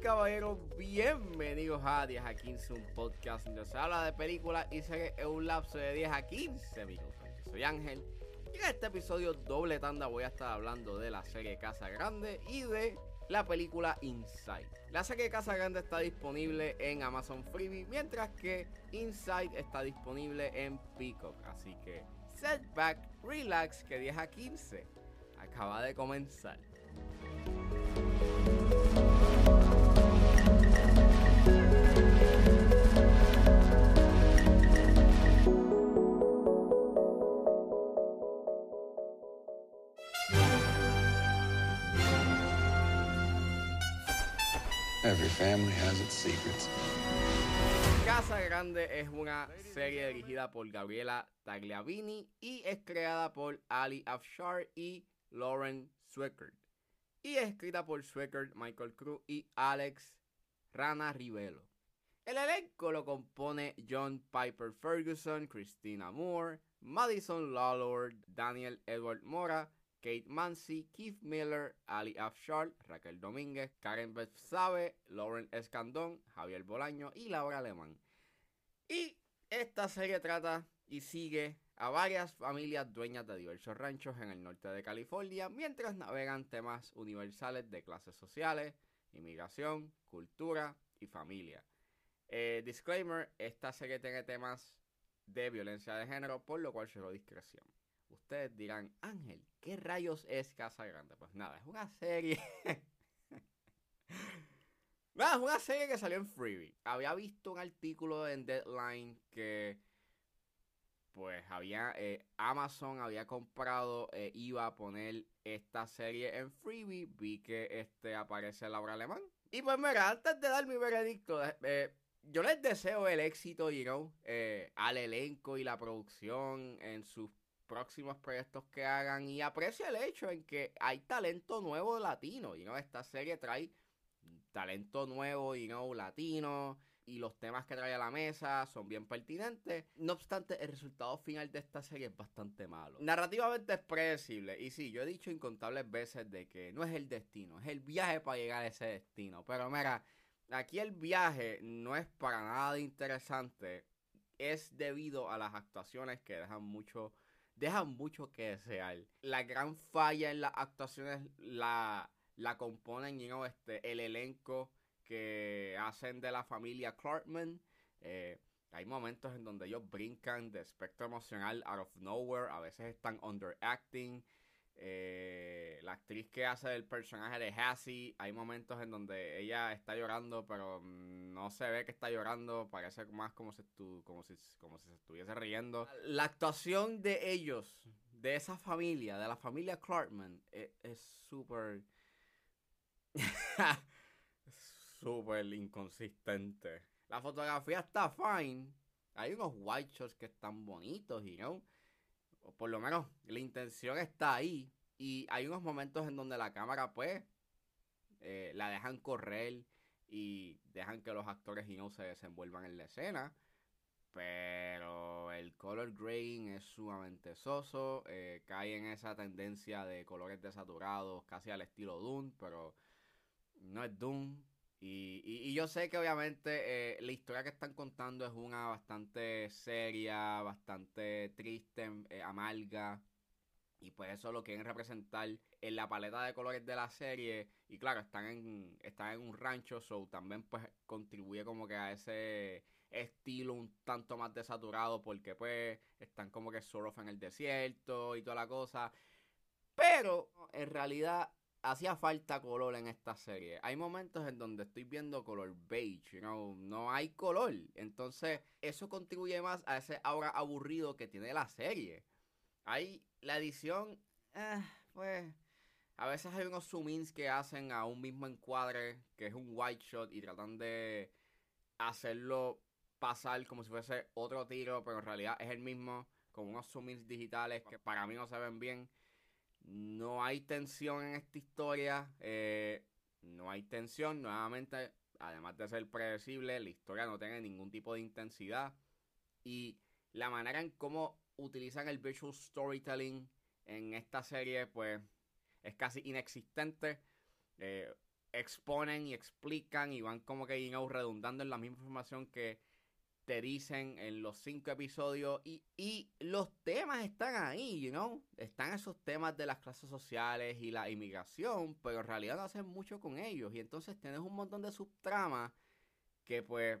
caballeros, bienvenidos a 10 a 15, un podcast donde se habla de películas y series en un lapso de 10 a 15 minutos. Soy Ángel y en este episodio doble tanda voy a estar hablando de la serie Casa Grande y de la película Inside. La serie Casa Grande está disponible en Amazon Freebie, mientras que Inside está disponible en Peacock. Así que setback, relax, que 10 a 15 acaba de comenzar. Every family has its secrets. Casa Grande es una serie dirigida por Gabriela Tagliavini y es creada por Ali Afshar y Lauren Swickert. Y es escrita por Swickert, Michael Cruz y Alex Rana Rivelo. El elenco lo compone John Piper Ferguson, Christina Moore, Madison Lawlord, Daniel Edward Mora, Kate Mansi, Keith Miller, Ali Afshar, Raquel Domínguez, Karen Beth Sabe, Lauren Escandón, Javier Bolaño y Laura Alemán. Y esta serie trata y sigue a varias familias dueñas de diversos ranchos en el norte de California mientras navegan temas universales de clases sociales, inmigración, cultura y familia. Eh, disclaimer, esta serie tiene temas de violencia de género, por lo cual lo discreción. Ustedes dirán, Ángel, ¿qué rayos es Casa Grande? Pues nada, es una serie. nada, es una serie que salió en Freebie. Había visto un artículo en Deadline que. Pues había. eh, Amazon había comprado. eh, iba a poner esta serie en Freebie. Vi que este aparece Laura Alemán. Y pues mira, antes de dar mi veredicto. eh, eh, yo les deseo el éxito, you know, al elenco y la producción en sus próximos proyectos que hagan y aprecio el hecho en que hay talento nuevo latino, y no esta serie trae talento nuevo y no latino y los temas que trae a la mesa son bien pertinentes. No obstante, el resultado final de esta serie es bastante malo. Narrativamente es predecible y sí, yo he dicho incontables veces de que no es el destino, es el viaje para llegar a ese destino. Pero mira, aquí el viaje no es para nada interesante, es debido a las actuaciones que dejan mucho dejan mucho que desear. La gran falla en las actuaciones la, la componen you este, el elenco que hacen de la familia Clarkman. Eh, hay momentos en donde ellos brincan de espectro emocional out of nowhere. A veces están underacting. Eh, la actriz que hace el personaje de Hassie, hay momentos en donde ella está llorando, pero no se ve que está llorando, parece más como si, estu- como si, como si se estuviese riendo. La actuación de ellos, de esa familia, de la familia Clarkman, e- es súper... súper inconsistente. La fotografía está fine. Hay unos white shots que están bonitos, you know por lo menos la intención está ahí. Y hay unos momentos en donde la cámara, pues, eh, la dejan correr y dejan que los actores y no se desenvuelvan en la escena. Pero el color grading es sumamente soso. eh, cae en esa tendencia de colores desaturados, casi al estilo Doom, pero no es Doom. Y, y- y yo sé que obviamente eh, la historia que están contando es una bastante seria, bastante triste, eh, amarga. Y pues eso lo quieren representar en la paleta de colores de la serie. Y claro, están en, están en un rancho, so también pues contribuye como que a ese estilo un tanto más desaturado. Porque pues están como que sort of en el desierto y toda la cosa. Pero en realidad hacía falta color en esta serie. Hay momentos en donde estoy viendo color beige, no hay color. Entonces, eso contribuye más a ese aura aburrido que tiene la serie. Hay la edición, eh, pues, a veces hay unos zoom ins que hacen a un mismo encuadre, que es un white shot, y tratan de hacerlo pasar como si fuese otro tiro, pero en realidad es el mismo, con unos zoom ins digitales que para mí no se ven bien. No hay tensión en esta historia. eh, no hay tensión. Nuevamente, además de ser predecible, la historia no tiene ningún tipo de intensidad. Y la manera en cómo utilizan el visual storytelling en esta serie, pues, es casi inexistente. Eh, exponen y explican y van como que, you redundando en la misma información que te dicen en los cinco episodios y, y los temas están ahí, you know, están esos temas de las clases sociales y la inmigración, pero en realidad no hacen mucho con ellos y entonces tienes un montón de subtramas que pues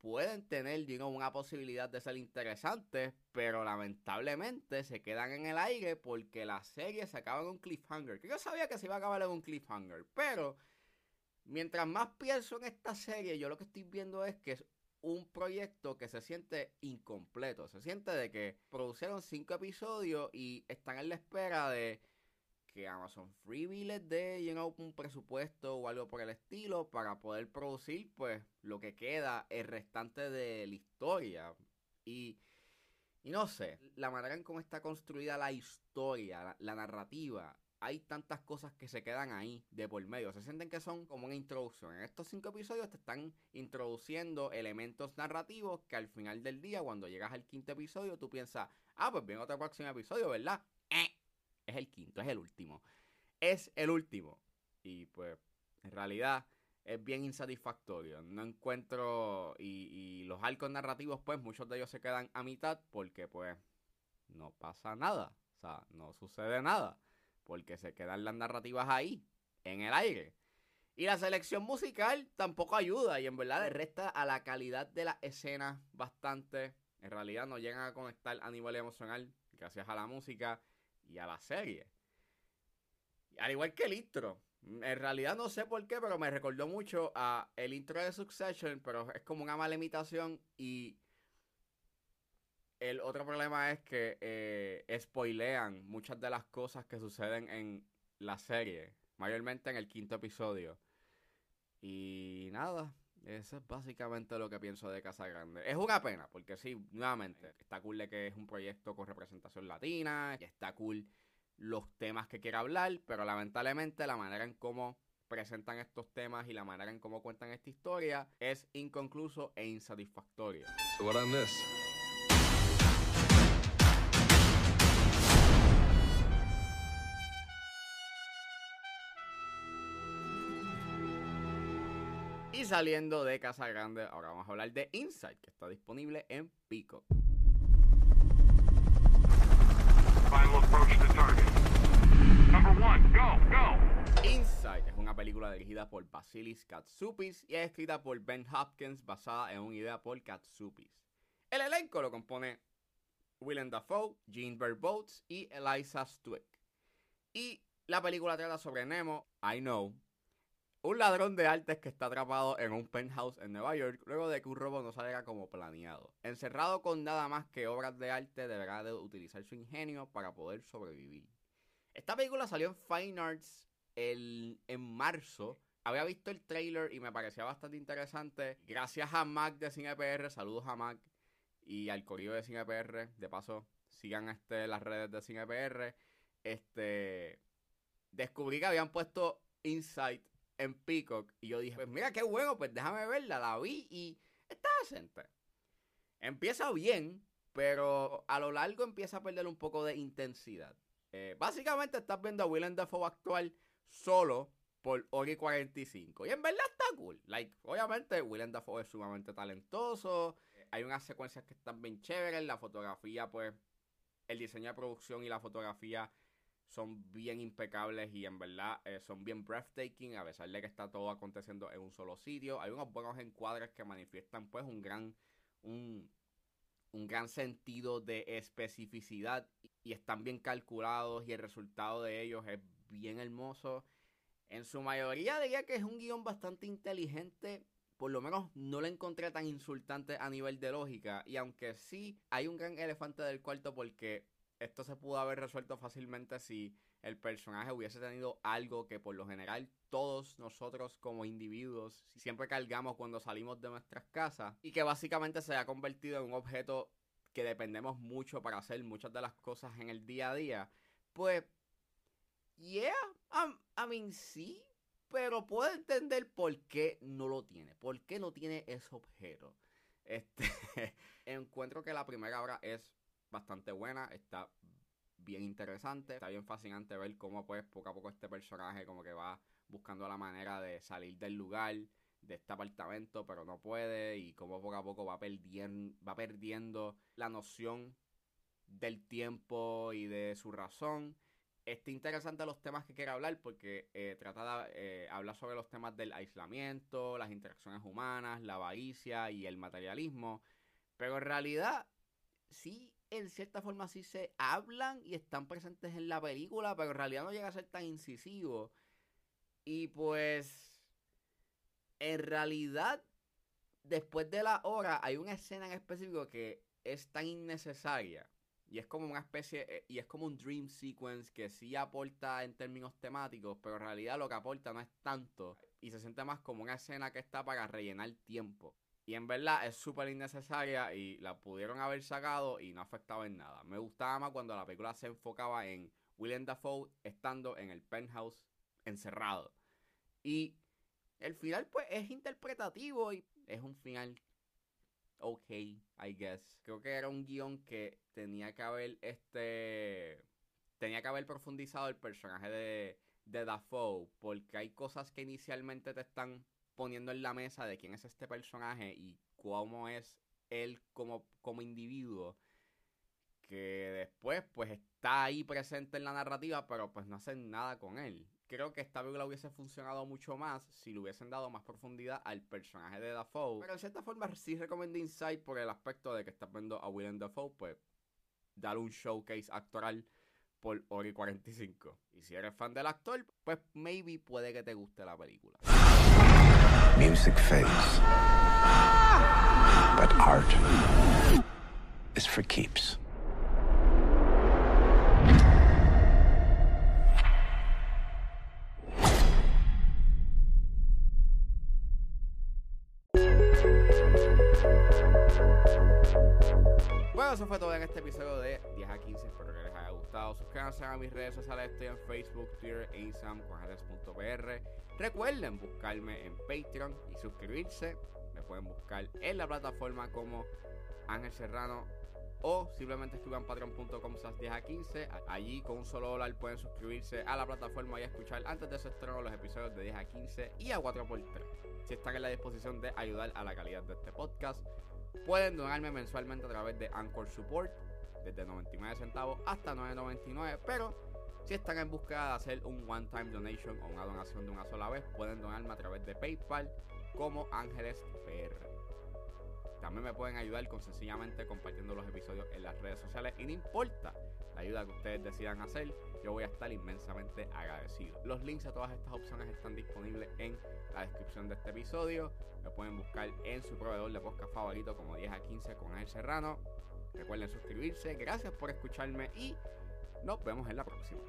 pueden tener, digamos, una posibilidad de ser interesantes, pero lamentablemente se quedan en el aire porque la serie se acaba en un cliffhanger. Que yo sabía que se iba a acabar en un cliffhanger, pero mientras más pienso en esta serie, yo lo que estoy viendo es que es un proyecto que se siente incompleto. Se siente de que produjeron cinco episodios y están en la espera de que Amazon Freebie les dé you un presupuesto o algo por el estilo para poder producir pues lo que queda el restante de la historia y, y no sé la manera en cómo está construida la historia la, narrativa hay tantas cosas que se quedan ahí de por medio. Se sienten que son como una introducción. En estos cinco episodios te están introduciendo elementos narrativos que al final del día, cuando llegas al quinto episodio, tú piensas, ah, pues viene otro próximo episodio, ¿verdad? Eh, es el quinto, es el último. Es el último. Y pues, en realidad, es bien insatisfactorio. No encuentro. Y, los arcos narrativos, pues, muchos de ellos se quedan a mitad porque, pues, no pasa nada. O sea, no sucede nada. Porque se quedan las narrativas ahí, en el aire. Y la selección musical tampoco ayuda. Y en verdad le resta a la calidad de la escena bastante. En realidad no llegan a conectar a nivel emocional gracias a la música y a la serie. Al igual que el intro. En realidad no sé por qué, pero me recordó mucho a el intro de Succession, pero es como una mala imitación y el otro problema es que eh, spoilean muchas de las cosas que suceden en la serie, mayormente en el quinto episodio. Y nada, eso es básicamente lo que pienso de Casa Grande. Es una pena, porque sí, nuevamente, está cool de que es un proyecto con representación latina, y está cool los temas que quiere hablar, pero lamentablemente la manera en cómo presentan estos temas y la manera en cómo cuentan esta historia es inconcluso e insatisfactorio. So what Y saliendo de Casa Grande, ahora vamos a hablar de Inside, que está disponible en Pico. Inside es una película dirigida por Basilis Katsupis y es escrita por Ben Hopkins basada en una idea por Katsupis. El elenco lo compone Willem Dafoe, Jean Boats y Eliza Stwick. Y la película trata sobre Nemo, I Know, un ladrón de artes que está atrapado en un penthouse en Nueva York luego de que un robo no salga como planeado. Encerrado con nada más que obras de arte, deberá de utilizar su ingenio para poder sobrevivir. Esta película salió en Fine Arts el, en marzo. Había visto el trailer y me parecía bastante interesante. Gracias a Mac de CinePR, saludos a Mac y al correo de CinePR. De paso, sigan este, las redes de CinePR. Este, descubrí que habían puesto Insight en Peacock. Y yo dije, pues mira qué bueno, pues déjame verla. La vi y está decente. Empieza bien, pero a lo largo empieza a perder un poco de intensidad. Eh, básicamente estás viendo a Willem Dafoe actual solo por Ori 45. Y en verdad está cool. Like, obviamente Willem Dafoe es sumamente talentoso. Hay unas secuencias que están bien chéveres. La fotografía, pues, el diseño de producción y la fotografía son bien impecables y en verdad eh, son bien breathtaking a pesar de que está todo aconteciendo en un solo sitio. Hay unos buenos encuadres que manifiestan pues un gran un, un gran sentido de especificidad y están bien calculados y el resultado de ellos es bien hermoso. En su mayoría diría que es un guion bastante inteligente. Por lo menos no lo encontré tan insultante a nivel de lógica. Y aunque sí hay un gran elefante del cuarto porque esto se pudo haber resuelto fácilmente si el personaje hubiese tenido algo que por lo general todos nosotros como individuos siempre cargamos cuando salimos de nuestras casas y que básicamente se ha convertido en un objeto que dependemos mucho para hacer muchas de las cosas en el día a día, pues, yeah, I mean, sí, pero puedo entender por qué no lo tiene, por qué no tiene ese objeto. Este, encuentro que la primera obra es bastante buena, está bien interesante, está bien fascinante ver cómo pues poco a poco este personaje como que va buscando la manera de salir del lugar, de este apartamento, pero no puede, y cómo poco a poco va perdiendo, va perdiendo la noción del tiempo y de su razón. Está interesante los temas que quiere hablar porque eh, trata de eh, hablar sobre los temas del aislamiento, las interacciones humanas, la avaricia y el materialismo. Pero en realidad, sí, en cierta forma sí se hablan y están presentes en la película, pero en realidad no llega a ser tan incisivo. Y pues, en realidad, después de la hora, hay una escena en específico que es tan innecesaria y es como una especie, eh, y es como un dream sequence que sí aporta en términos temáticos, pero en realidad lo que aporta no es tanto. Y se siente más como una escena que está para rellenar tiempo. Y en verdad es súper innecesaria y la pudieron haber sacado y no afectaba en nada. Me gustaba más cuando la película se enfocaba en William Dafoe estando en el penthouse encerrado. Y el final pues es interpretativo y es un final ok, I guess. Creo que era un guion que tenía que haber este. Tenía que haber profundizado el personaje de, de Dafoe. Porque hay cosas que inicialmente te están poniendo en la mesa de quién es este personaje y cómo es él como, como individuo. Que después, pues, está ahí presente en la narrativa, pero pues no hacen nada con él creo que esta película hubiese funcionado mucho más si le hubiesen dado más profundidad al personaje de Dafoe. Pero de cierta forma sí recomiendo Inside por el aspecto de que estás viendo a William Dafoe, pues dar un showcase actoral por y 45. Y si eres fan del actor, pues maybe puede que te guste la película. Music fades. But art is for keeps. A mis redes sociales. Estoy en Facebook, Twitter e Instagram Recuerden buscarme en Patreon y suscribirse. Me pueden buscar en la plataforma como Ángel Serrano o simplemente escriban patreon.com 10 a 15. Allí con un solo dólar pueden suscribirse a la plataforma y escuchar antes de su estreno los episodios de 10 a 15 y a 4x3. Si están en la disposición de ayudar a la calidad de este podcast, pueden donarme mensualmente a través de Anchor Support, desde 99 centavos hasta 9.99, pero si están en búsqueda de hacer un one-time donation o una donación de una sola vez, pueden donarme a través de PayPal como Ángeles PR. También me pueden ayudar con sencillamente compartiendo los episodios en las redes sociales y no importa la ayuda que ustedes decidan hacer, yo voy a estar inmensamente agradecido. Los links a todas estas opciones están disponibles en la descripción de este episodio. Me pueden buscar en su proveedor de podcast favorito como 10 a 15 con El Serrano. Recuerden suscribirse, gracias por escucharme y nos vemos en la próxima.